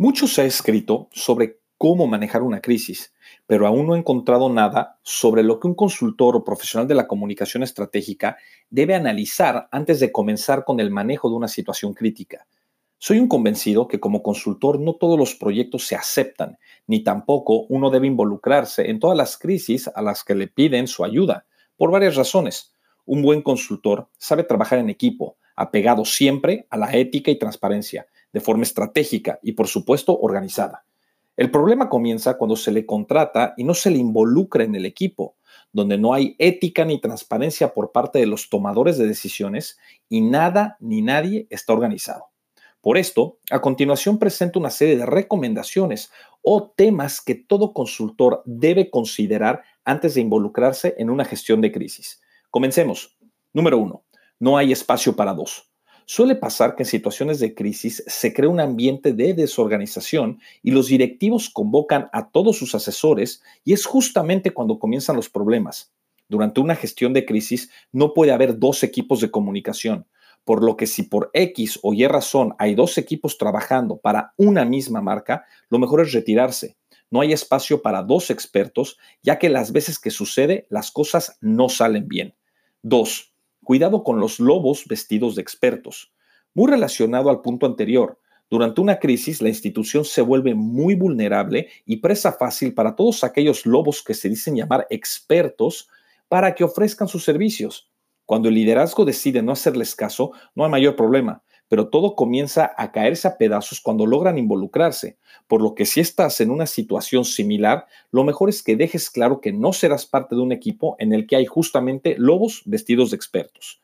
Mucho se ha escrito sobre cómo manejar una crisis, pero aún no he encontrado nada sobre lo que un consultor o profesional de la comunicación estratégica debe analizar antes de comenzar con el manejo de una situación crítica. Soy un convencido que como consultor no todos los proyectos se aceptan, ni tampoco uno debe involucrarse en todas las crisis a las que le piden su ayuda, por varias razones. Un buen consultor sabe trabajar en equipo, apegado siempre a la ética y transparencia, de forma estratégica y, por supuesto, organizada. El problema comienza cuando se le contrata y no se le involucra en el equipo, donde no hay ética ni transparencia por parte de los tomadores de decisiones y nada ni nadie está organizado. Por esto, a continuación presento una serie de recomendaciones o temas que todo consultor debe considerar antes de involucrarse en una gestión de crisis. Comencemos. Número uno, no hay espacio para dos. Suele pasar que en situaciones de crisis se crea un ambiente de desorganización y los directivos convocan a todos sus asesores y es justamente cuando comienzan los problemas. Durante una gestión de crisis no puede haber dos equipos de comunicación, por lo que si por X o Y razón hay dos equipos trabajando para una misma marca, lo mejor es retirarse. No hay espacio para dos expertos, ya que las veces que sucede las cosas no salen bien. Dos, Cuidado con los lobos vestidos de expertos. Muy relacionado al punto anterior, durante una crisis la institución se vuelve muy vulnerable y presa fácil para todos aquellos lobos que se dicen llamar expertos para que ofrezcan sus servicios. Cuando el liderazgo decide no hacerles caso, no hay mayor problema pero todo comienza a caerse a pedazos cuando logran involucrarse, por lo que si estás en una situación similar, lo mejor es que dejes claro que no serás parte de un equipo en el que hay justamente lobos vestidos de expertos.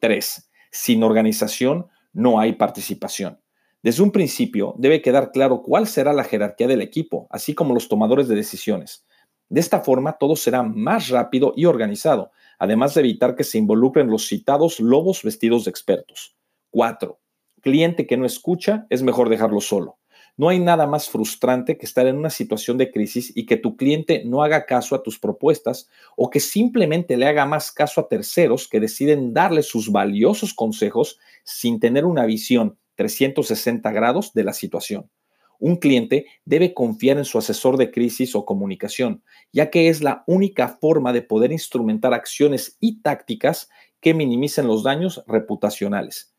3. Sin organización no hay participación. Desde un principio debe quedar claro cuál será la jerarquía del equipo, así como los tomadores de decisiones. De esta forma todo será más rápido y organizado, además de evitar que se involucren los citados lobos vestidos de expertos. 4 cliente que no escucha, es mejor dejarlo solo. No hay nada más frustrante que estar en una situación de crisis y que tu cliente no haga caso a tus propuestas o que simplemente le haga más caso a terceros que deciden darle sus valiosos consejos sin tener una visión 360 grados de la situación. Un cliente debe confiar en su asesor de crisis o comunicación, ya que es la única forma de poder instrumentar acciones y tácticas que minimicen los daños reputacionales.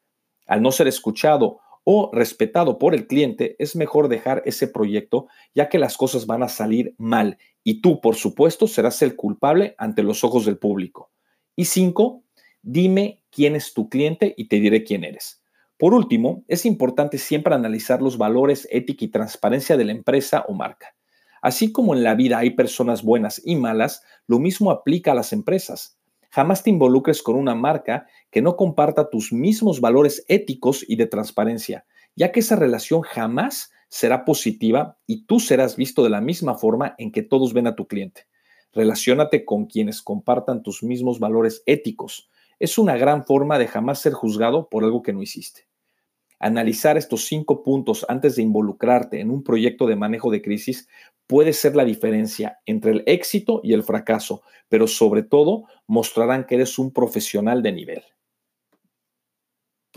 Al no ser escuchado o respetado por el cliente, es mejor dejar ese proyecto ya que las cosas van a salir mal y tú, por supuesto, serás el culpable ante los ojos del público. Y cinco, dime quién es tu cliente y te diré quién eres. Por último, es importante siempre analizar los valores, ética y transparencia de la empresa o marca. Así como en la vida hay personas buenas y malas, lo mismo aplica a las empresas. Jamás te involucres con una marca que no comparta tus mismos valores éticos y de transparencia, ya que esa relación jamás será positiva y tú serás visto de la misma forma en que todos ven a tu cliente. Relaciónate con quienes compartan tus mismos valores éticos. Es una gran forma de jamás ser juzgado por algo que no hiciste. Analizar estos cinco puntos antes de involucrarte en un proyecto de manejo de crisis puede ser la diferencia entre el éxito y el fracaso, pero sobre todo mostrarán que eres un profesional de nivel.